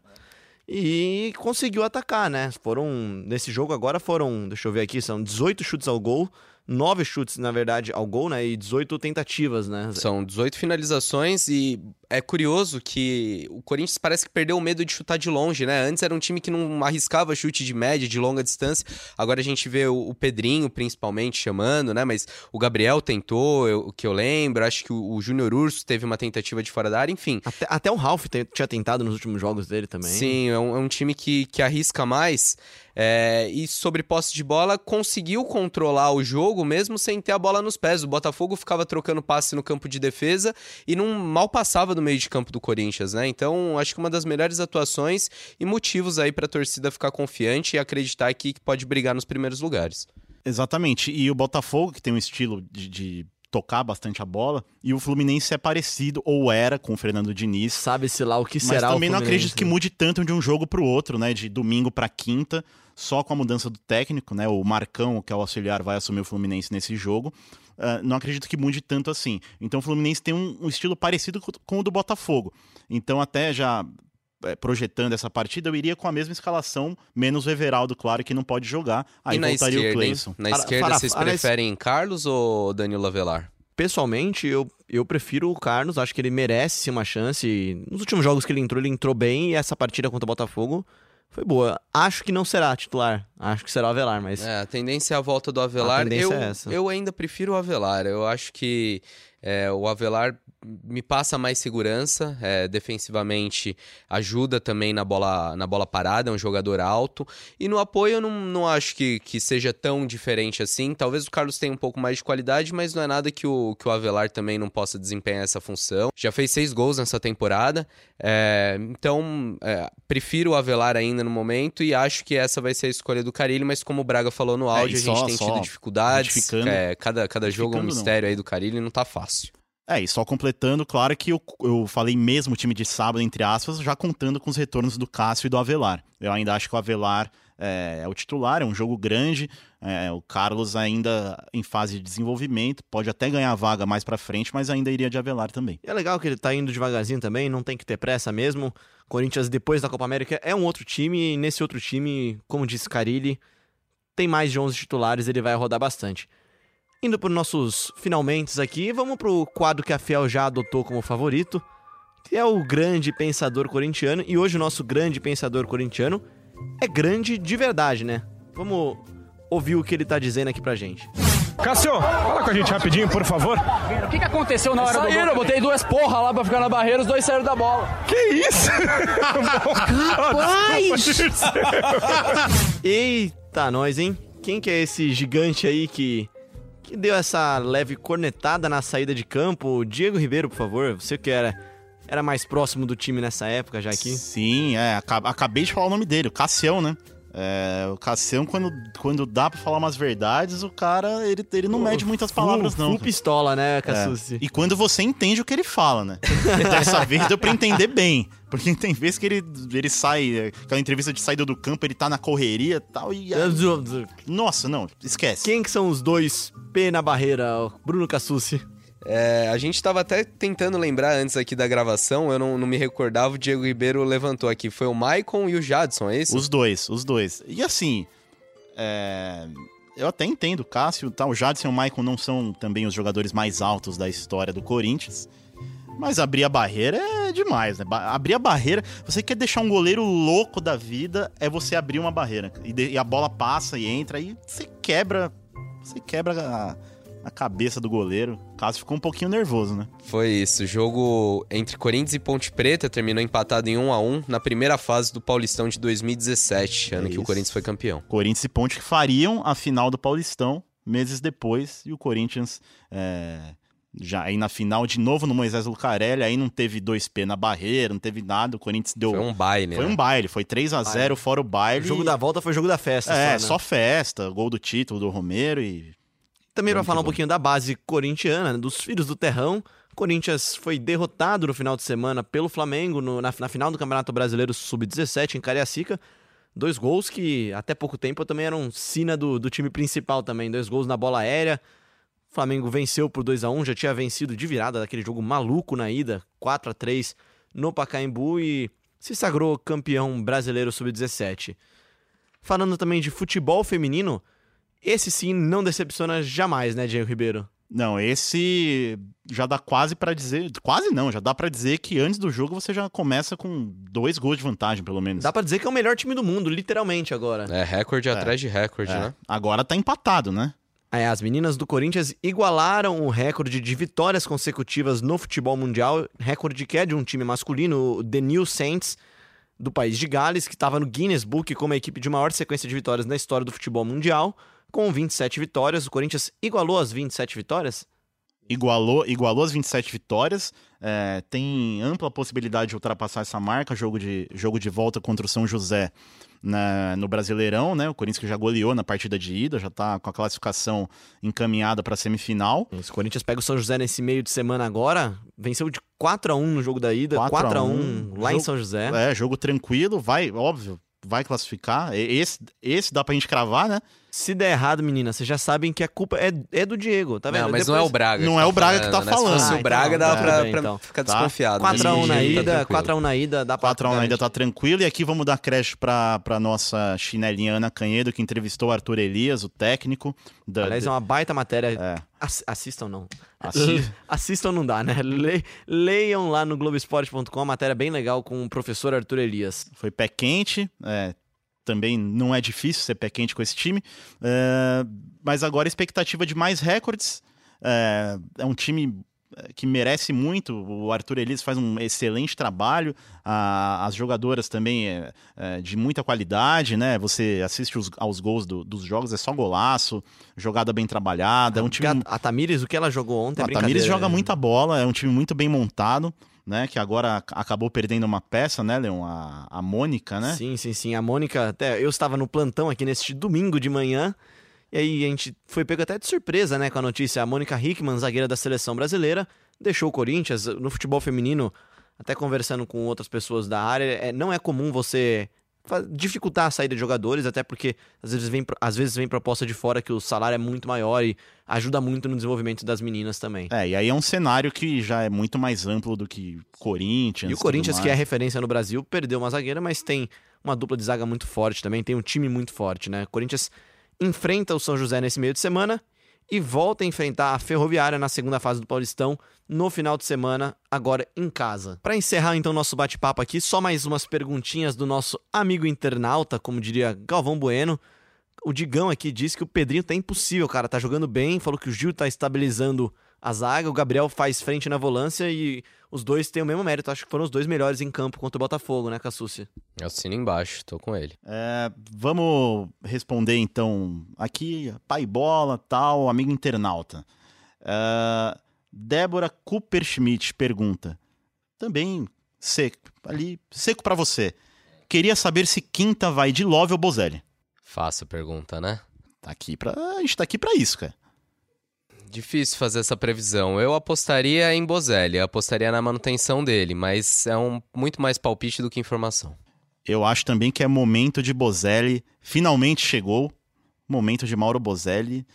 E conseguiu atacar, né? Foram. Nesse jogo agora foram. Deixa eu ver aqui, são 18 chutes ao gol. 9 chutes, na verdade, ao gol, né? E 18 tentativas, né?
São 18 finalizações e é curioso que o Corinthians parece que perdeu o medo de chutar de longe, né? Antes era um time que não arriscava chute de média, de longa distância. Agora a gente vê o Pedrinho, principalmente, chamando, né? Mas o Gabriel tentou, eu- o que eu lembro. Acho que o, o Júnior Urso teve uma tentativa de fora da área, enfim.
Até, até o Ralph te- tinha tentado nos últimos jogos dele também.
Sim, é um, é um time que, que arrisca mais. É, e sobre posse de bola, conseguiu controlar o jogo mesmo sem ter a bola nos pés. O Botafogo ficava trocando passe no campo de defesa e não mal passava do meio de campo do Corinthians, né? Então, acho que uma das melhores atuações e motivos aí pra torcida ficar confiante e acreditar que que pode brigar nos primeiros lugares.
Exatamente. E o Botafogo, que tem um estilo de, de tocar bastante a bola, e o Fluminense é parecido, ou era, com o Fernando Diniz.
Sabe-se lá o que
Mas
será
também
o
não acredito que mude tanto de um jogo pro outro, né? De domingo pra quinta, só com a mudança do técnico, né? O Marcão, que é o auxiliar, vai assumir o Fluminense nesse jogo. Ah, não acredito que mude tanto assim. Então o Fluminense tem um, um estilo parecido co- com o do Botafogo. Então, até já projetando essa partida, eu iria com a mesma escalação, menos o Everaldo, claro, que não pode jogar. Aí
e na
voltaria o
esquerda, hein?
Cleison.
Na esquerda,
Fara-
vocês
na es-
preferem Carlos ou Danilo Avelar?
Pessoalmente, eu, eu prefiro o Carlos. Acho que ele merece uma chance. Nos últimos jogos que ele entrou, ele entrou bem. E essa partida contra o Botafogo foi boa. Acho que não será titular. Acho que será o Avelar, mas...
É, a tendência é a volta do Avelar.
A tendência
eu,
é essa.
eu ainda prefiro o Avelar. Eu acho que é, o Avelar me passa mais segurança, é, defensivamente ajuda também na bola, na bola parada, é um jogador alto. E no apoio eu não, não acho que, que seja tão diferente assim. Talvez o Carlos tenha um pouco mais de qualidade, mas não é nada que o, que o Avelar também não possa desempenhar essa função. Já fez seis gols nessa temporada, é, então é, prefiro o Avelar ainda no momento e acho que essa vai ser a escolha do Carilli, mas como o Braga falou no
É,
áudio,
e
a gente
só-
tem tido dificuldades. é, cada, cada jogo é um
retificando não.
mistério aí do Carilli, não tá fácil.
É, e só completando, claro que eu, eu falei mesmo time de sábado, entre aspas, já contando com os retornos do Cássio e do Avelar. Eu ainda acho que o Avelar é, é o titular, é um jogo grande. é, o Carlos ainda em fase de desenvolvimento, pode até ganhar vaga mais pra frente, mas ainda iria de Avelar também.
E é legal que ele tá indo devagarzinho também, não tem que ter pressa mesmo. Corinthians, depois da Copa América, é um outro time, e nesse outro time, como disse Carilli, tem mais de 11 titulares, ele vai rodar bastante. Indo para nossos finalmente aqui, vamos pro quadro que a Fiel já adotou como favorito, que é o grande pensador corintiano, e hoje o nosso grande pensador corintiano é grande de verdade, né? Vamos ouvir o que ele tá dizendo aqui pra gente.
Cássio, fala com a gente rapidinho, por favor.
O que, que aconteceu na hora do
Saíram,
gol? eu botei duas porra lá pra ficar na barreira, os dois saíram da bola.
Que isso?
Rapaz! Eita, nós, hein? Quem que é esse gigante aí que, que deu essa leve cornetada na saída de campo? Diego Ribeiro, por favor. Você que era, era mais próximo do time nessa época já aqui.
Sim, é, aca- acabei de falar o nome dele, o Cassião, né? É, o Cassião, quando, quando dá pra falar umas verdades, o cara, ele, ele não mede muitas palavras,
full,
não.
Full pistola, né,
É.
Cassucci?
E quando você entende o que ele fala, né? Dessa vez deu pra entender bem. Porque tem vezes que ele, ele sai, aquela entrevista de saída do campo, ele tá na correria e tal, e. aí- Nossa, não, esquece.
Quem que são os dois P na barreira? Bruno Cassucci.
É, a gente tava até tentando lembrar antes aqui da gravação, eu não, não me recordava, o Diego Ribeiro levantou aqui. Foi o Maicon e o Jadson, é isso?
Os dois, os dois. E assim, é, eu até entendo, Cássio, tá, o Jadson e o Maicon não são também os jogadores mais altos da história do Corinthians. Mas abrir a barreira é demais, né? Abrir a barreira, você quer deixar um goleiro louco da vida, é você abrir uma barreira. E, e a bola passa e entra, aí você quebra. Você quebra a, na cabeça do goleiro. O Cássio ficou um pouquinho nervoso, né?
Foi isso. O jogo entre Corinthians e Ponte Preta terminou empatado em 1 a 1 na primeira fase do Paulistão de 2017, ano
É
que o
isso.
Corinthians foi campeão.
Corinthians e Ponte que fariam a final do Paulistão meses depois. E o Corinthians é, já aí na final de novo no Moisés Lucarelli. Aí não teve 2P na barreira, não teve nada. O Corinthians deu.
Foi um baile,
Foi
né?
um baile, foi 3 a 0 fora o
O
baile.
jogo da volta foi o jogo da festa.
É,
né?
só festa, gol do título do Romero e
Também para falar um
que vamos.
pouquinho da base corintiana, né, dos filhos do terrão. Corinthians foi derrotado no final de semana pelo Flamengo no- na, na final do Campeonato Brasileiro Sub-17 em Cariacica. Dois gols que até pouco tempo também eram sina do, do time principal também. Dois gols na bola aérea. O Flamengo venceu por 2 a 1 já tinha vencido de virada daquele jogo maluco na ida, 4 a 3 no Pacaembu e se sagrou campeão brasileiro Sub-17. Falando também de futebol feminino, esse sim não decepciona jamais, né, Diego Ribeiro?
Não, esse já dá quase pra dizer, quase não, já dá pra dizer que antes do jogo você já começa com dois gols de vantagem, pelo menos.
Dá pra dizer que é o melhor time do mundo, literalmente agora.
É, recorde atrás de recorde,
É,
né?
Agora tá empatado, né?
É, as meninas do Corinthians igualaram o recorde de vitórias consecutivas no futebol mundial, recorde que é de um time masculino, o The New Saints, do país de Gales, que estava no Guinness Book como a equipe de maior sequência de vitórias na história do futebol mundial, com 27 vitórias. O Corinthians igualou as 27 vitórias?
Igualou, igualou as 27 vitórias, é, tem ampla possibilidade de ultrapassar essa marca, jogo de, jogo de volta contra o São José na- no Brasileirão, né? O Corinthians que já goleou na partida de ida, já tá com a classificação encaminhada para semifinal.
O Corinthians pega o São José nesse meio de semana agora, venceu de 4 a 1 no jogo da ida,
4
4
a
a
1,
1 lá em
jogo-
São José.
É, jogo tranquilo, vai, óbvio, vai classificar. Esse, esse dá pra gente cravar, né?
Se der errado, menina, vocês já sabem que a culpa é, é do Diego, tá vendo?
Não, mas não é o Braga.
Não
que
é
tá
o Braga que tá
né? Se fosse
falando.
o
Ah,
Braga,
então,
dava
tudo
pra,
bem,
pra
então.
ficar
Tá.
desconfiado.
4x1
mas
na
tá
ida,
tranquilo.
4x1 na ida, dá pra
4 a 1
garantir.
ainda tá tranquilo. E aqui vamos dar crédito pra, pra nossa chinelinha Ana Canhedo, que entrevistou o Arthur Elias, o técnico. Da,
Aliás, é uma baita matéria.
é,
Ass- assistam, não.
Assi-
Assistam não dá, né? Le- leiam lá no Globoesporte.com, uma matéria bem legal com o professor Arthur Elias.
foi pé quente. é, também não é difícil ser pé quente com esse time. é, mas agora a expectativa de mais recordes. É, é um time é, que merece muito. O Arthur Elias faz um excelente trabalho. a- as jogadoras também é, é, de muita qualidade, né? Você assiste os- aos gols do- dos jogos, é só golaço, jogada bem trabalhada. É um time
a, Tamires, o que ela jogou ontem é
a. Tamires joga muita bola, é um time muito bem montado, né? Que agora ac- acabou perdendo uma peça, né, Leon? A, a Mônica, né?
Sim, sim, sim. A Mônica, até eu estava no plantão aqui neste domingo de manhã. E aí a gente foi pego até de surpresa, né, com a notícia. A Mônica Hickman, zagueira da seleção brasileira, deixou o Corinthians no futebol feminino. Até conversando com outras pessoas da área, é, não é comum você dificultar a saída de jogadores, até porque às vezes vem, às vezes vem proposta de fora que o salário é muito maior e ajuda muito no desenvolvimento das meninas também.
É, e aí é um cenário que já é muito mais amplo do que Corinthians.
E o Corinthians, que é referência no Brasil, perdeu uma zagueira, mas tem uma dupla de zaga muito forte também, tem um time muito forte, né? O Corinthians enfrenta o São José nesse meio de semana e volta a enfrentar a Ferroviária na segunda fase do Paulistão no final de semana, agora em casa. Para encerrar então nosso bate-papo aqui, só mais umas perguntinhas do nosso amigo internauta, como diria Galvão Bueno. O Digão aqui disse que o Pedrinho tá impossível, cara, tá jogando bem, falou que o Gil tá estabilizando a zaga, o Gabriel faz frente na volância e os dois têm o mesmo mérito. Acho que foram os dois melhores em campo contra o Botafogo, né, Cassucci?
Assina embaixo, tô com ele.
É, vamos responder então aqui, pai bola, tal, amigo internauta. É, Débora Cooperschmidt pergunta, também seco, ali, seco pra você. Queria saber se quinta vai de Love ou Bozelli.
Fácil pergunta, né?
Tá aqui pra, a gente tá aqui pra isso, cara.
Difícil fazer essa previsão. Eu apostaria em Bozelli, apostaria na manutenção dele, mas é um muito mais palpite do que informação.
Eu acho também que é momento de Bozelli. Finalmente chegou. Momento de Mauro Bozelli.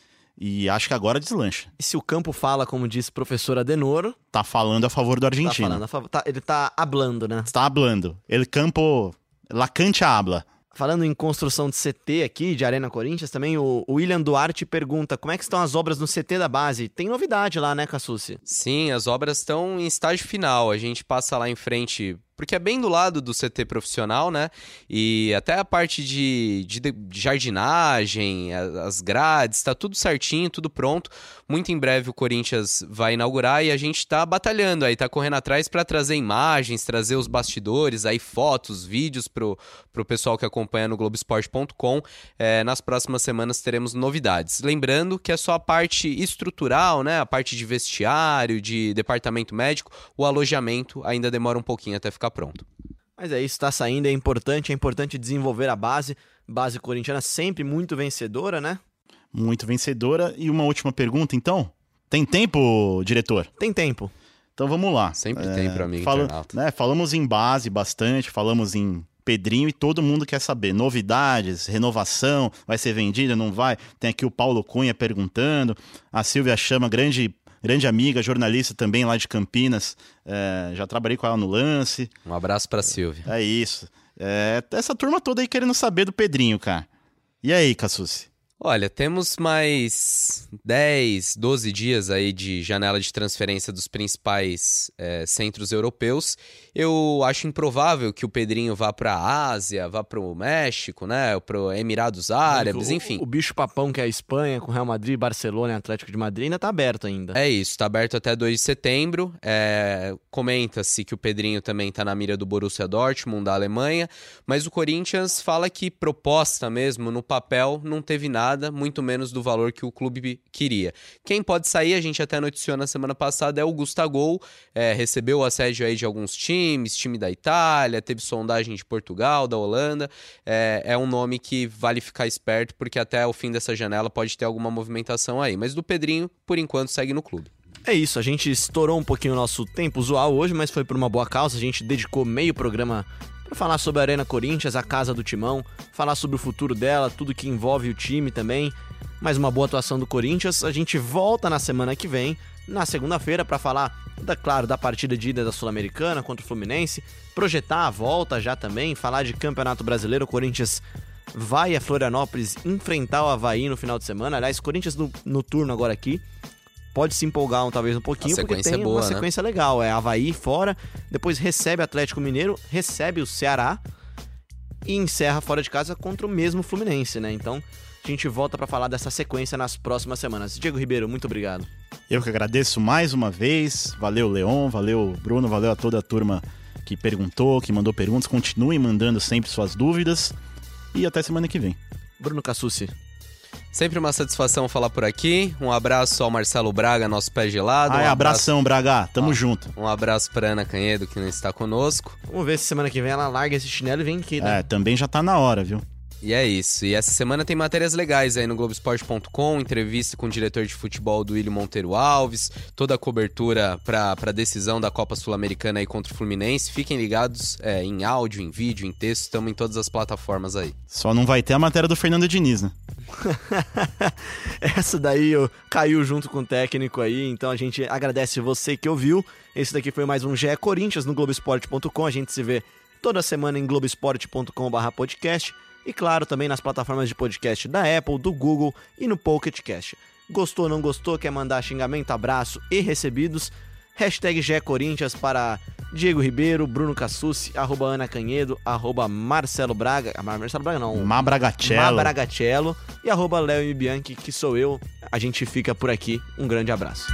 E acho que agora deslancha.
E se o campo fala, como disse o professor Adenoro,
Tá falando a favor do
tá
argentino.
falando, a fav- tá- ele tá hablando, né?
Está hablando. El campo. La cancha habla.
Falando em construção de CT aqui, de Arena Corinthians, também o William Duarte pergunta como é que estão as obras no CT da base. Tem novidade lá, né, Cassucci?
Sim, as obras estão em estágio final. A gente passa lá em frente porque é bem do lado do CT profissional, né? E até a parte de, de, jardinagem, as grades, tá tudo certinho, tudo pronto. Muito em breve o Corinthians vai inaugurar e a gente tá batalhando aí, tá correndo atrás para trazer imagens, trazer os bastidores, aí fotos, vídeos pro, pro pessoal que acompanha no Globoesporte.com. É, nas próximas semanas teremos novidades. Lembrando que é só a parte estrutural, né? A parte de vestiário, de departamento médico, o alojamento ainda demora um pouquinho até ficar pronto.
Mas é isso, está saindo, é importante, é importante desenvolver a base. Base corintiana sempre muito vencedora, né?
Muito vencedora. E uma última pergunta, então? Tem tempo, diretor?
Tem tempo.
Então vamos lá.
Sempre tem para mim,
fala, né, Falamos em base bastante, falamos em Pedrinho e todo mundo quer saber. Novidades, renovação, vai ser vendida, não vai? Tem aqui o Paulo Cunha perguntando. A Silvia Chama, grande, grande amiga, jornalista também lá de Campinas. É, já trabalhei com ela no lance.
Um abraço para Silvia.
É isso. É, essa turma toda aí querendo saber do Pedrinho, cara. E aí, Cassucci?
Olha, temos mais 10, 12 dias aí de janela de transferência dos principais é, centros europeus. Eu acho improvável que o Pedrinho vá para a Ásia, vá para o México, né? Para Emirados Árabes,
o,
enfim.
O, bicho papão que é a Espanha, com Real Madrid, Barcelona e Atlético de Madrid, ainda tá aberto ainda.
É isso, tá aberto até 2 de setembro. É, Comenta-se que o Pedrinho também tá na mira do Borussia Dortmund, da Alemanha. Mas o Corinthians fala que proposta mesmo, no papel, não teve nada nada, muito menos do valor que o clube queria. Quem pode sair, a gente até noticiou na semana passada, é o Gustavo, é, recebeu o assédio aí de alguns times, time da Itália, teve sondagem de Portugal, da Holanda, é, é um nome que vale ficar esperto, porque até o fim dessa janela pode ter alguma movimentação aí, mas do Pedrinho, por enquanto, segue no clube.
É isso, a gente estourou um pouquinho o nosso tempo usual hoje, mas foi por uma boa causa. A gente dedicou meio programa para falar sobre a Arena Corinthians, a casa do Timão, falar sobre o futuro dela, tudo que envolve o time também. Mais uma boa atuação do Corinthians. A gente volta na semana que vem, na segunda-feira, para falar, da, claro, da partida de ida da Sul-Americana contra o Fluminense, projetar a volta já também, falar de Campeonato Brasileiro. O Corinthians vai a Florianópolis enfrentar o Havaí no final de semana. Aliás, Corinthians no, no turno agora aqui pode se empolgar um, talvez um pouquinho, porque tem
é boa,
uma
né?
sequência legal. É Havaí fora, depois recebe Atlético Mineiro, recebe o Ceará e encerra fora de casa contra o mesmo Fluminense, né? Então a gente volta para falar dessa sequência nas próximas semanas. Diego Ribeiro, muito obrigado.
Eu que agradeço mais uma vez. Valeu, Leon, valeu, Bruno, valeu a toda a turma que perguntou, que mandou perguntas. Continuem mandando sempre suas dúvidas. E até semana que vem.
Bruno Cassucci.
Sempre uma satisfação falar por aqui. Um abraço ao Marcelo Braga, nosso pé gelado.
Ai,
um
abração, Braga. Tamo
Ó.
junto.
Um abraço para Ana Canhedo, que não está conosco.
Vamos ver se semana que vem ela larga esse chinelo e vem aqui, né?
É, também já tá na hora, viu?
E é isso. E essa semana tem matérias legais aí no Globoesporte.com, entrevista com o diretor de futebol do William Monteiro Alves, toda a cobertura para a decisão da Copa Sul-Americana aí contra o Fluminense. Fiquem ligados é, em áudio, em vídeo, em texto, estamos em todas as plataformas aí.
Só não vai ter a matéria do Fernando Diniz, né?
Essa daí ó, caiu junto com o técnico aí, então a gente agradece você que ouviu. Esse daqui foi mais um GE Corinthians no Globoesporte.com. A gente se vê toda semana em globoesporte.com/podcast e claro, também nas plataformas de podcast da Apple, do Google e no Pocket Cast. Gostou, não gostou, quer mandar xingamento, abraço e recebidos? Hashtag GE Corinthians para Diego Ribeiro, Bruno Cassucci, arroba Ana Canhedo, arroba Marcelo Braga, ah, Marcelo Braga não,
Má Bragatello.
E arroba Léo. Bianchi, que sou eu. A gente fica por aqui. Um grande abraço.